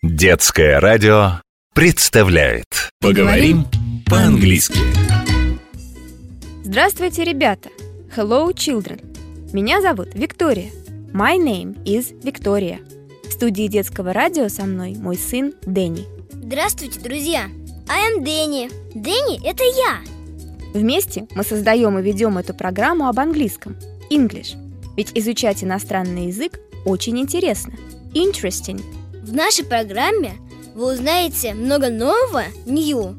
Детское радио представляет Поговорим по-английски Здравствуйте, ребята! Hello, children! Меня зовут Виктория. My name is Victoria. В студии детского радио со мной мой сын Дэнни. Здравствуйте, друзья! I am Дэнни. Дэнни – это я. Вместе мы создаем и ведем эту программу об английском – English. Ведь изучать иностранный язык очень интересно. Interesting. В нашей программе вы узнаете много нового, new,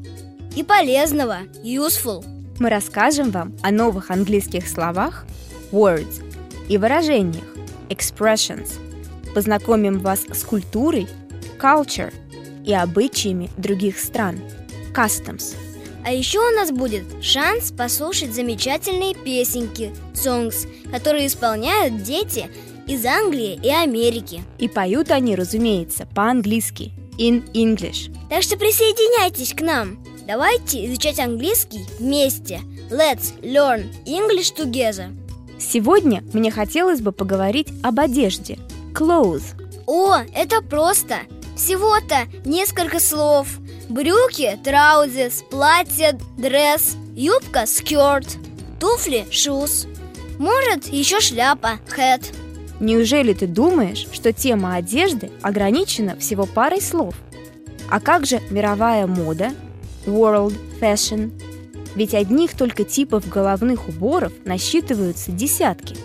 и полезного, useful. Мы расскажем вам о новых английских словах words и выражениях expressions. Познакомим вас с культурой culture и обычаями других стран customs. А еще у нас будет шанс послушать замечательные песенки, songs, которые исполняют дети из Англии и Америки. И поют они, разумеется, по-английски in English. Так что присоединяйтесь к нам. Давайте изучать английский вместе. Let's learn English together. Сегодня мне хотелось бы поговорить об одежде clothes. О, это просто. Всего-то несколько слов. Брюки, траузис, платье, дресс, юбка, скерт, туфли, shoes. Может, еще шляпа, hat. Неужели ты думаешь, что тема одежды ограничена всего парой слов? А как же мировая мода, world fashion? Ведь одних только типов головных уборов насчитываются десятки.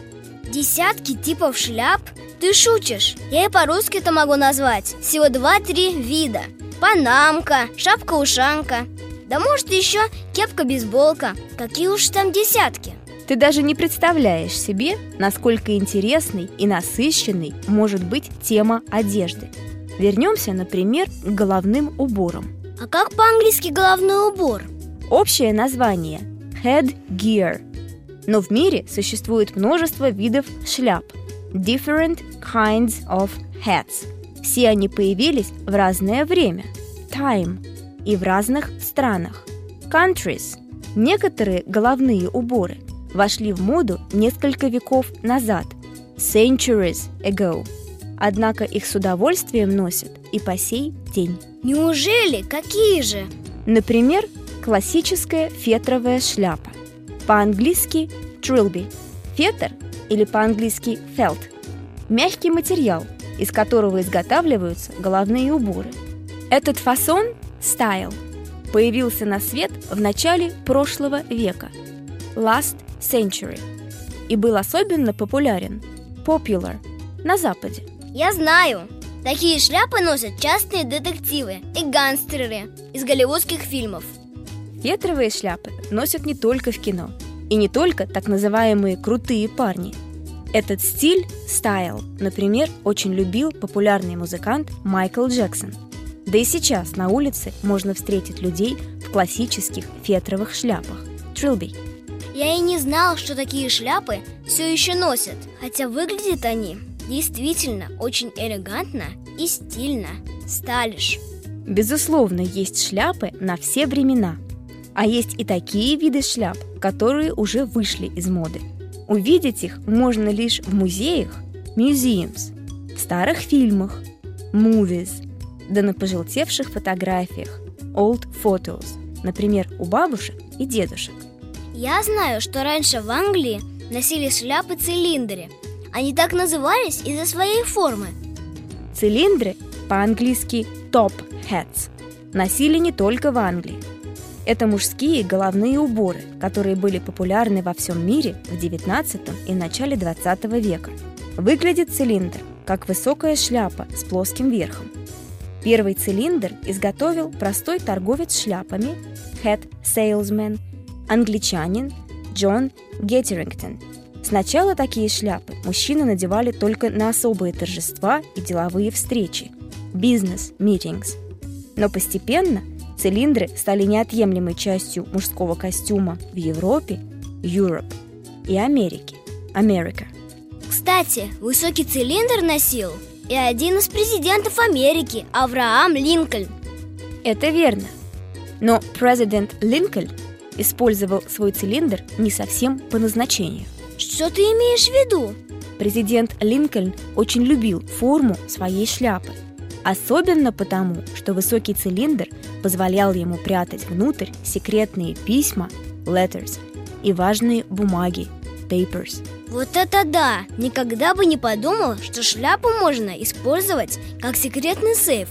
Десятки типов шляп? Ты шутишь? Я и по-русски это могу назвать. Всего два-три вида. Панамка, шапка-ушанка. Да может еще кепка-бейсболка. Какие уж там десятки. Ты даже не представляешь себе, насколько интересной и насыщенной может быть тема одежды. Вернемся, например, к головным уборам. А как по-английски головной убор? Общее название – headgear. Но в мире существует множество видов шляп – different kinds of hats. Все они появились в разное время – time и в разных странах – countries. Некоторые головные уборы вошли в моду несколько веков назад – centuries ago. Однако их с удовольствием носят и по сей день. Неужели? Какие же? Например, классическая фетровая шляпа. По-английски trilby. Фетр или по-английски felt. Мягкий материал, из которого изготавливаются головные уборы. Этот фасон – стайл – появился на свет в начале прошлого века – last century и был особенно популярен – popular – на Западе. Я знаю. Такие шляпы носят частные детективы и гангстеры из голливудских фильмов. Фетровые шляпы носят не только в кино, и не только так называемые крутые парни. Этот стиль, стайл, например, очень любил популярный музыкант Майкл Джексон. Да и сейчас на улице можно встретить людей в классических фетровых шляпах – трилби. Я и не знал, что такие шляпы все еще носят, хотя выглядят они действительно очень элегантно и стильно. Сталиш. Безусловно, есть шляпы на все времена. А есть и такие виды шляп, которые уже вышли из моды. Увидеть их можно лишь в музеях, museums, в старых фильмах, movies, да на пожелтевших фотографиях, old photos, например, у бабушек и дедушек. Я знаю, что раньше в Англии носили шляпы-цилиндры. Они так назывались из-за своей формы. Цилиндры, по-английски top hats, носили не только в Англии. Это мужские головные уборы, которые были популярны во всем мире в XIX и начале XX века. Выглядит цилиндр как высокая шляпа с плоским верхом. Первый цилиндр изготовил простой торговец шляпами, head salesman, англичанин Джон Геттерингтон. Сначала такие шляпы мужчины надевали только на особые торжества и деловые встречи – бизнес-meetings. Но постепенно цилиндры стали неотъемлемой частью мужского костюма в Европе – Europe и Америке – America. Кстати, высокий цилиндр носил и один из президентов Америки, Авраам Линкольн. Это верно. Но президент Линкольн использовал свой цилиндр не совсем по назначению. Что ты имеешь в виду? Президент Линкольн очень любил форму своей шляпы. Особенно потому, что высокий цилиндр позволял ему прятать внутрь секретные письма, letters, и важные бумаги, papers. Вот это да! Никогда бы не подумал, что шляпу можно использовать как секретный сейф.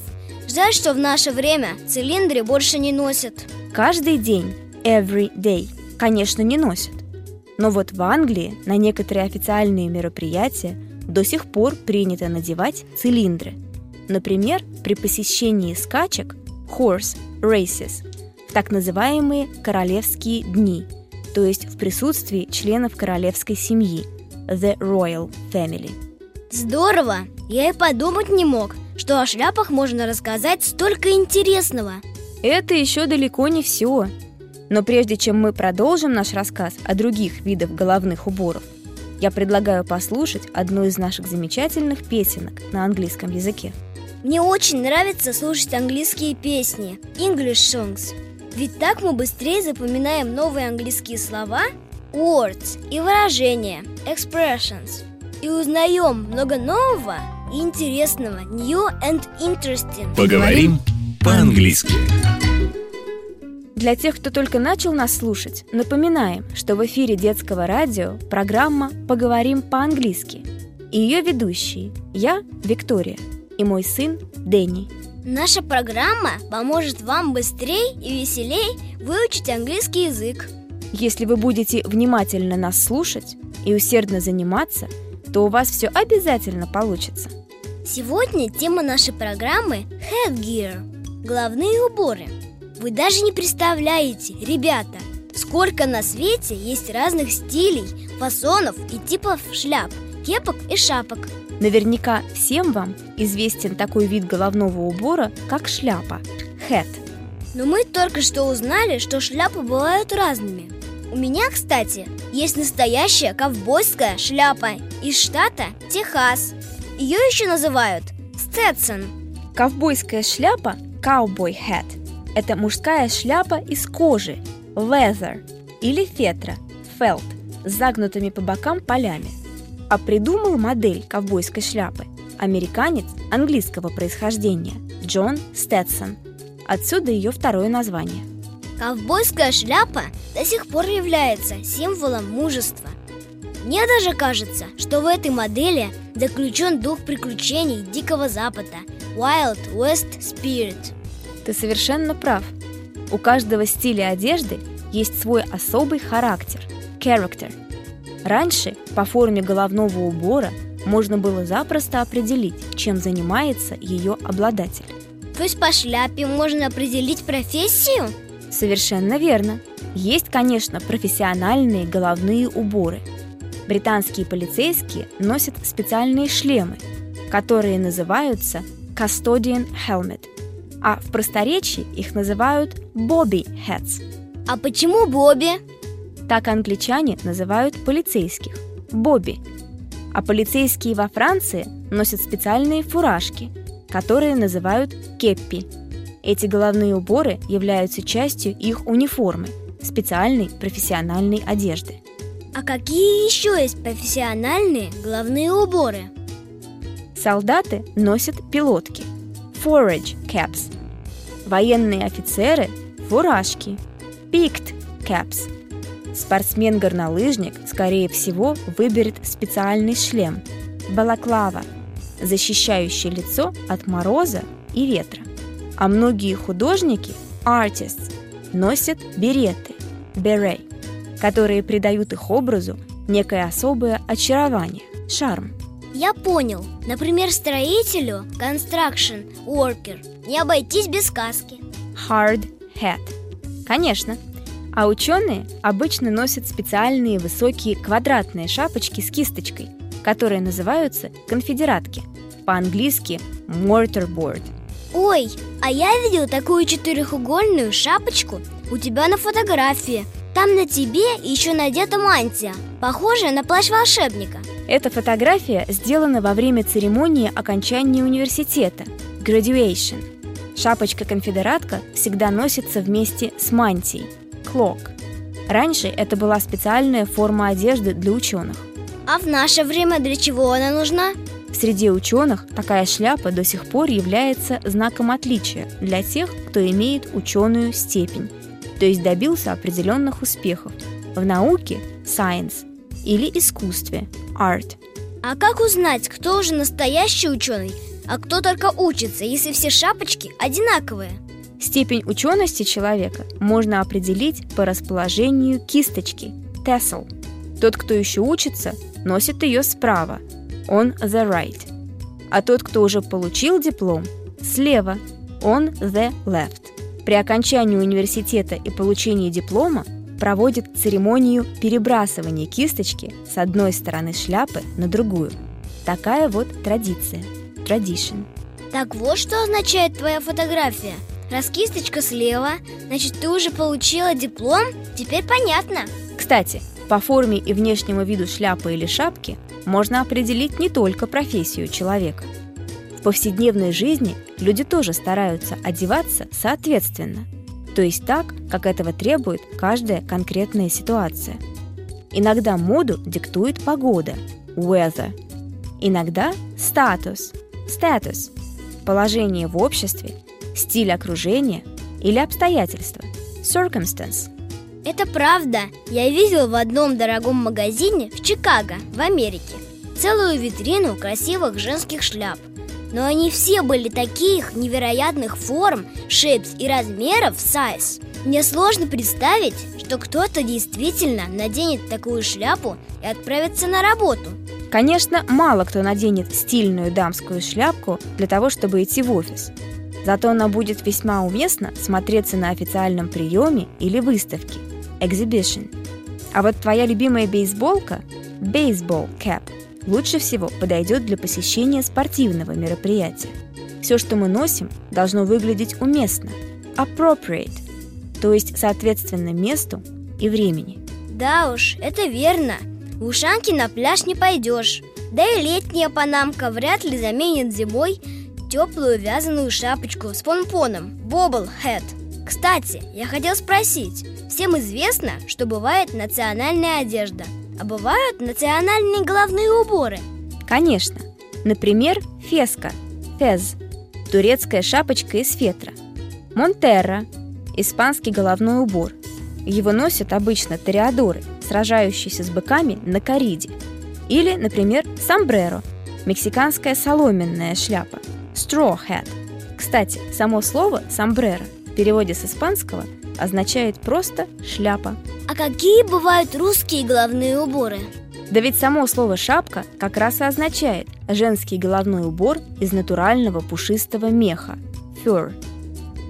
Жаль, что в наше время цилиндры больше не носят. Каждый день, every day, конечно, не носят. Но вот в Англии на некоторые официальные мероприятия до сих пор принято надевать цилиндры. Например, при посещении скачек horse races в так называемые королевские дни – то есть в присутствии членов королевской семьи The Royal Family. Здорово! Я и подумать не мог, что о шляпах можно рассказать столько интересного. Это еще далеко не все. Но прежде чем мы продолжим наш рассказ о других видах головных уборов, я предлагаю послушать одну из наших замечательных песенок на английском языке. Мне очень нравится слушать английские песни, English songs. Ведь так мы быстрее запоминаем новые английские слова, words и выражения, expressions, и узнаем много нового и интересного, new and interesting. Поговорим по-английски. Для тех, кто только начал нас слушать, напоминаем, что в эфире детского радио программа «Поговорим по-английски». И ее ведущие – я, Виктория, и мой сын Дэнни – Наша программа поможет вам быстрее и веселее выучить английский язык. Если вы будете внимательно нас слушать и усердно заниматься, то у вас все обязательно получится. Сегодня тема нашей программы Headgear – головные уборы. Вы даже не представляете, ребята, сколько на свете есть разных стилей, фасонов и типов шляп, кепок и шапок – Наверняка всем вам известен такой вид головного убора, как шляпа – hat. Но мы только что узнали, что шляпы бывают разными. У меня, кстати, есть настоящая ковбойская шляпа из штата Техас. Ее еще называют Сtetson. Ковбойская шляпа – cowboy hat – это мужская шляпа из кожи – leather или фетра – felt с загнутыми по бокам полями – а придумал модель ковбойской шляпы американец английского происхождения Джон Стэтсон. Отсюда ее второе название. Ковбойская шляпа до сих пор является символом мужества. Мне даже кажется, что в этой модели заключен дух приключений Дикого Запада Wild West Spirit. Ты совершенно прав. У каждого стиля одежды есть свой особый характер – character – Раньше по форме головного убора можно было запросто определить, чем занимается ее обладатель. То есть по шляпе можно определить профессию? Совершенно верно. Есть, конечно, профессиональные головные уборы. Британские полицейские носят специальные шлемы, которые называются custodian helmet, а в просторечии их называют bobby hats. А почему Бобби? Так англичане называют полицейских – Бобби. А полицейские во Франции носят специальные фуражки, которые называют кеппи. Эти головные уборы являются частью их униформы – специальной профессиональной одежды. А какие еще есть профессиональные головные уборы? Солдаты носят пилотки – forage caps. Военные офицеры – фуражки – picked caps – Спортсмен-горнолыжник, скорее всего, выберет специальный шлем – балаклава, защищающий лицо от мороза и ветра. А многие художники – artists – носят береты – beret, которые придают их образу некое особое очарование – шарм. Я понял. Например, строителю – construction worker – не обойтись без сказки. Hard hat. Конечно – а ученые обычно носят специальные высокие квадратные шапочки с кисточкой, которые называются конфедератки, по-английски mortarboard. Ой, а я видел такую четырехугольную шапочку у тебя на фотографии. Там на тебе еще надета мантия, похожая на плащ волшебника. Эта фотография сделана во время церемонии окончания университета – graduation. Шапочка-конфедератка всегда носится вместе с мантией – cloak. Раньше это была специальная форма одежды для ученых. А в наше время для чего она нужна? В среде ученых такая шляпа до сих пор является знаком отличия для тех, кто имеет ученую степень, то есть добился определенных успехов в науке – science или искусстве – art. А как узнать, кто уже настоящий ученый, а кто только учится, если все шапочки одинаковые? Степень учености человека можно определить по расположению кисточки – tassel. Тот, кто еще учится, носит ее справа – on the right. А тот, кто уже получил диплом – слева – on the left. При окончании университета и получении диплома проводит церемонию перебрасывания кисточки с одной стороны шляпы на другую. Такая вот традиция. Tradition. Так вот что означает твоя фотография. Раз кисточка слева, значит ты уже получила диплом? Теперь понятно. Кстати, по форме и внешнему виду шляпы или шапки можно определить не только профессию человека. В повседневной жизни люди тоже стараются одеваться соответственно, то есть так, как этого требует каждая конкретная ситуация. Иногда моду диктует погода – weather, иногда статус – status, положение в обществе, стиль окружения или обстоятельства – circumstance. Это правда. Я видел в одном дорогом магазине в Чикаго, в Америке, целую витрину красивых женских шляп. Но они все были таких невероятных форм, шейпс и размеров size. Мне сложно представить, что кто-то действительно наденет такую шляпу и отправится на работу. Конечно, мало кто наденет стильную дамскую шляпку для того, чтобы идти в офис. Зато она будет весьма уместно смотреться на официальном приеме или выставке – exhibition. А вот твоя любимая бейсболка – baseball cap – лучше всего подойдет для посещения спортивного мероприятия. Все, что мы носим, должно выглядеть уместно – appropriate, то есть соответственно месту и времени. Да уж, это верно. В ушанки на пляж не пойдешь. Да и летняя панамка вряд ли заменит зимой теплую вязаную шапочку с помпоном – bobble hat. Кстати, я хотел спросить, Всем известно, что бывает национальная одежда, а бывают национальные головные уборы. Конечно. Например, феска, фез, турецкая шапочка из фетра. Монтерра, испанский головной убор. Его носят обычно ториадоры, сражающиеся с быками на кориде. Или, например, сомбреро, мексиканская соломенная шляпа, straw hat. Кстати, само слово «сомбреро» в переводе с испанского – означает просто «шляпа». А какие бывают русские головные уборы? Да ведь само слово «шапка» как раз и означает женский головной убор из натурального пушистого меха – fur.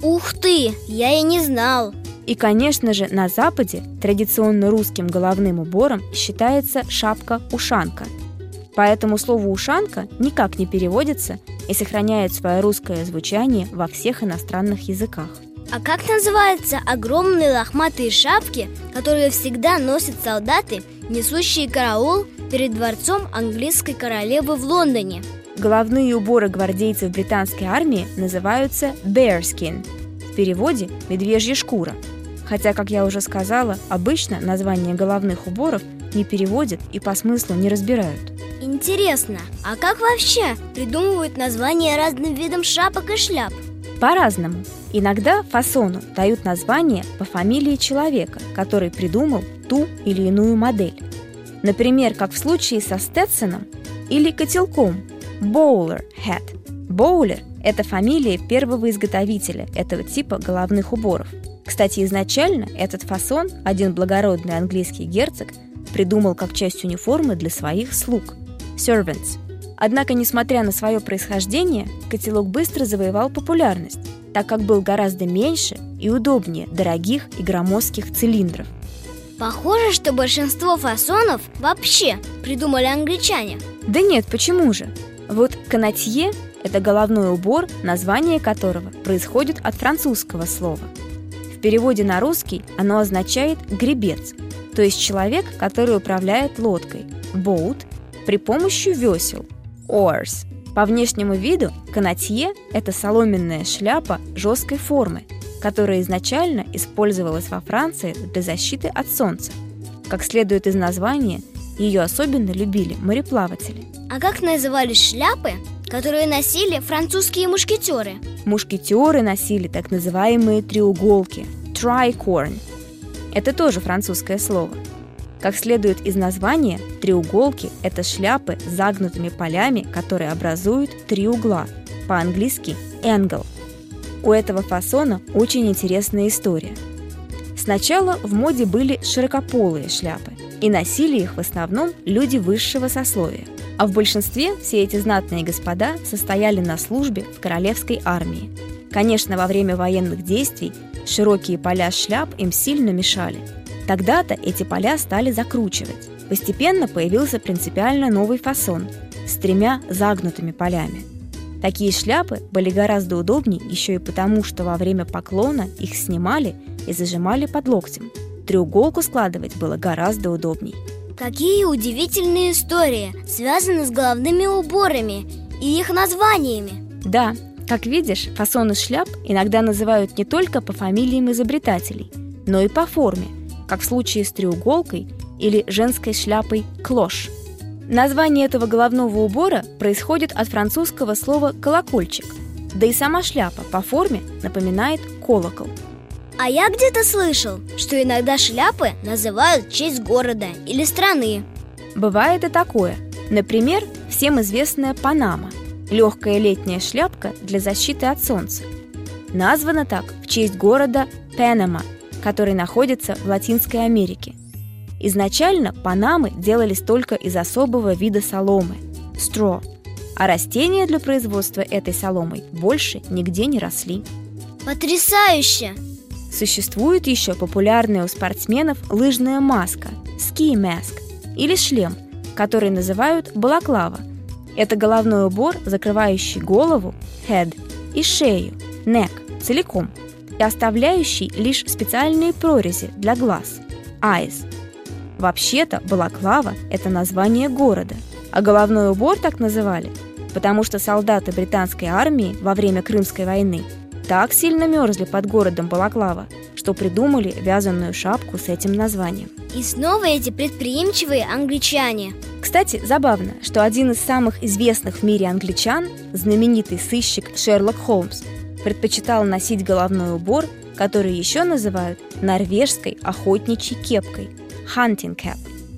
Ух ты, я и не знал! И, конечно же, на Западе традиционно русским головным убором считается шапка-ушанка. Поэтому слово «ушанка» никак не переводится и сохраняет свое русское звучание во всех иностранных языках. А как называются огромные лохматые шапки, которые всегда носят солдаты, несущие караул перед дворцом английской королевы в Лондоне? Головные уборы гвардейцев британской армии называются bearskin, в переводе «медвежья шкура». Хотя, как я уже сказала, обычно название головных уборов не переводят и по смыслу не разбирают. Интересно, а как вообще придумывают названия разным видам шапок и шляп? По-разному. Иногда фасону дают название по фамилии человека, который придумал ту или иную модель. Например, как в случае со Стетсоном или котелком Bowler Hat. Боулер – это фамилия первого изготовителя этого типа головных уборов. Кстати, изначально этот фасон один благородный английский герцог придумал как часть униформы для своих слуг – servants. Однако, несмотря на свое происхождение, котелок быстро завоевал популярность так как был гораздо меньше и удобнее дорогих и громоздких цилиндров. Похоже, что большинство фасонов вообще придумали англичане. Да нет, почему же? Вот канатье – это головной убор, название которого происходит от французского слова. В переводе на русский оно означает «гребец», то есть человек, который управляет лодкой – boat, при помощи весел – oars – по внешнему виду канатье – это соломенная шляпа жесткой формы, которая изначально использовалась во Франции для защиты от солнца. Как следует из названия, Ее особенно любили мореплаватели. А как назывались шляпы, которые носили французские мушкетеры? Мушкетеры носили так называемые треуголки – tricorn. Это тоже французское слово. Как следует из названия, треуголки – это шляпы с загнутыми полями, которые образуют три угла, по-английски angle. У этого фасона очень интересная история. Сначала в моде были широкополые шляпы, и носили их в основном люди высшего сословия. А в большинстве все эти знатные господа состояли на службе в королевской армии. Конечно, во время военных действий широкие поля шляп им сильно мешали. Тогда-то эти поля стали закручивать. Постепенно появился принципиально новый фасон с тремя загнутыми полями. Такие шляпы были гораздо удобнее еще и потому, что во время поклона их снимали и зажимали под локтем. Треуголку складывать было гораздо удобней. Какие удивительные истории связаны с головными уборами и их названиями. Да, как видишь, фасоны шляп иногда называют не только по фамилиям изобретателей, но и по форме, как в случае с треуголкой или женской шляпой клош. Название этого головного убора происходит от французского слова «колокольчик», да и сама шляпа по форме напоминает колокол. А я где-то слышал, что иногда шляпы называют в честь города или страны. Бывает и такое. Например, всем известная Панама – легкая летняя шляпка для защиты от солнца. Названа так в честь города Панама, который находится в Латинской Америке. Изначально панамы делались только из особого вида соломы – стро, а растения для производства этой соломы больше нигде не росли. Потрясающе! Существует еще популярная у спортсменов лыжная маска – ski mask или шлем, который называют балаклава – это головной убор, закрывающий голову, head, и шею, neck, целиком, и оставляющий лишь специальные прорези для глаз, eyes. Вообще-то балаклава – это название города, а головной убор так называли, потому что солдаты британской армии во время Крымской войны так сильно мерзли под городом Балаклава, что придумали вязаную шапку с этим названием. И снова эти предприимчивые англичане – кстати, забавно, что один из самых известных в мире англичан, знаменитый сыщик Шерлок Холмс, предпочитал носить головной убор, который еще называют норвежской охотничьей кепкой – hunting cap.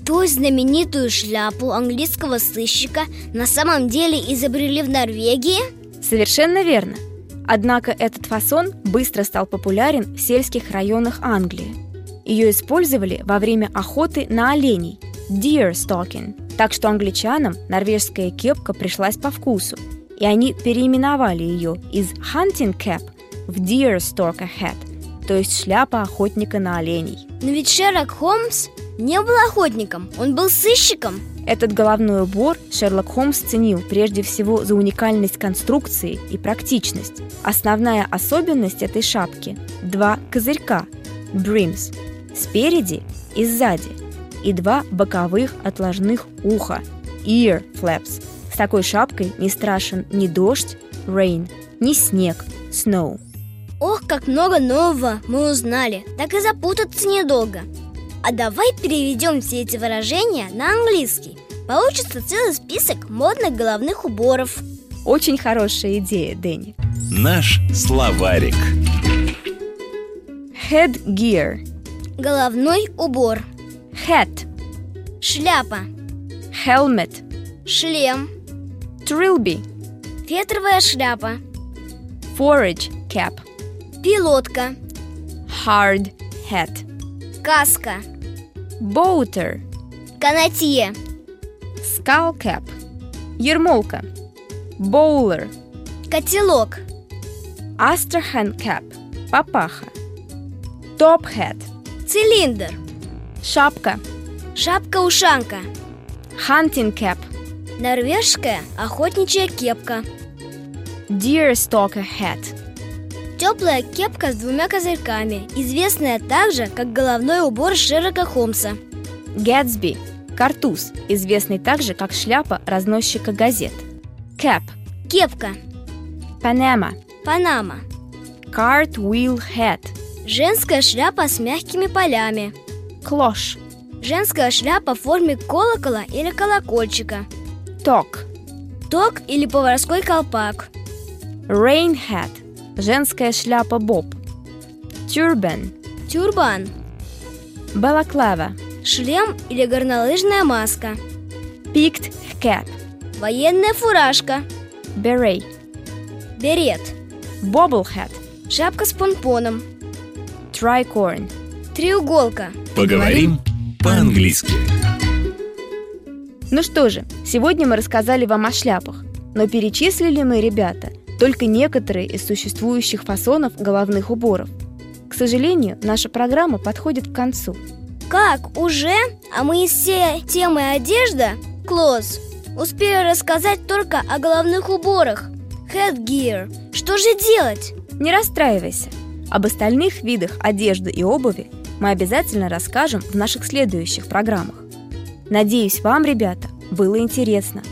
Есть знаменитую шляпу английского сыщика на самом деле изобрели в Норвегии? Совершенно верно. Однако этот фасон быстро стал популярен в сельских районах Англии. Ее использовали во время охоты на оленей – deer stalking – так что англичанам норвежская кепка пришлась по вкусу, и они переименовали ее из hunting cap в deer stalker hat, то есть шляпа охотника на оленей. Но ведь Шерлок Холмс не был охотником, он был сыщиком. Этот головной убор Шерлок Холмс ценил прежде всего за уникальность конструкции и практичность. Основная особенность этой шапки – два козырька – brims – спереди и сзади – и два боковых отложных уха – ear flaps. С такой шапкой не страшен ни дождь – rain, ни снег – snow. Ох, как много нового мы узнали, так и запутаться недолго. А давай переведем все эти выражения на английский. Получится целый список модных головных уборов. Очень хорошая идея, Дэнни. Наш словарик. Headgear. Головной убор. Hat. Шляпа. Helmet. Шлем. Trilby. Фетровая шляпа. Forage cap. Пилотка. Hard hat. Каска. Boater. Канатье. Skull cap. Ермолка. Bowler. Котелок. Astrakhan cap. Папаха. Top hat. Цилиндр. Шапка. Шапка-ушанка. Hunting cap. Норвежская охотничья кепка. Deer stalker hat. Теплая кепка с двумя козырьками, известная также как головной убор Шерлока Холмса. Gatsby. Картуз, известный также как шляпа разносчика газет. Cap. Кепка. Panama. Панама. Cartwheel hat. Женская шляпа с мягкими полями. Клош. Женская шляпа в форме колокола или колокольчика Ток. Ток или поварской колпак. Rain hat – женская шляпа боб. Turban Тюрбан. Балаклава. Шлем или горнолыжная маска. Peaked cap Военная фуражка. Beret. Берет. Bobble hat Шапка с помпоном. Tricorn. Треуголка. Поговорим по-английски. Ну что же, сегодня мы рассказали вам о шляпах, но перечислили мы, ребята, только некоторые из существующих фасонов головных уборов. К сожалению, наша программа подходит к концу. Как, уже? А мы из всей темы одежда, клосс, успели рассказать только о головных уборах Headgear Что же делать? Не расстраивайся. Об остальных видах одежды и обуви мы обязательно расскажем в наших следующих программах. Надеюсь, вам, ребята, было интересно.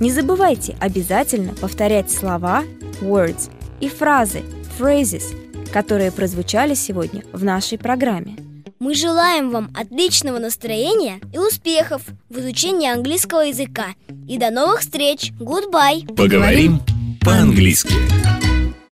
Не забывайте обязательно повторять слова words и фразы phrases, которые прозвучали сегодня в нашей программе. Мы желаем вам отличного настроения и успехов в изучении английского языка. И до новых встреч! Goodbye! Поговорим по-английски.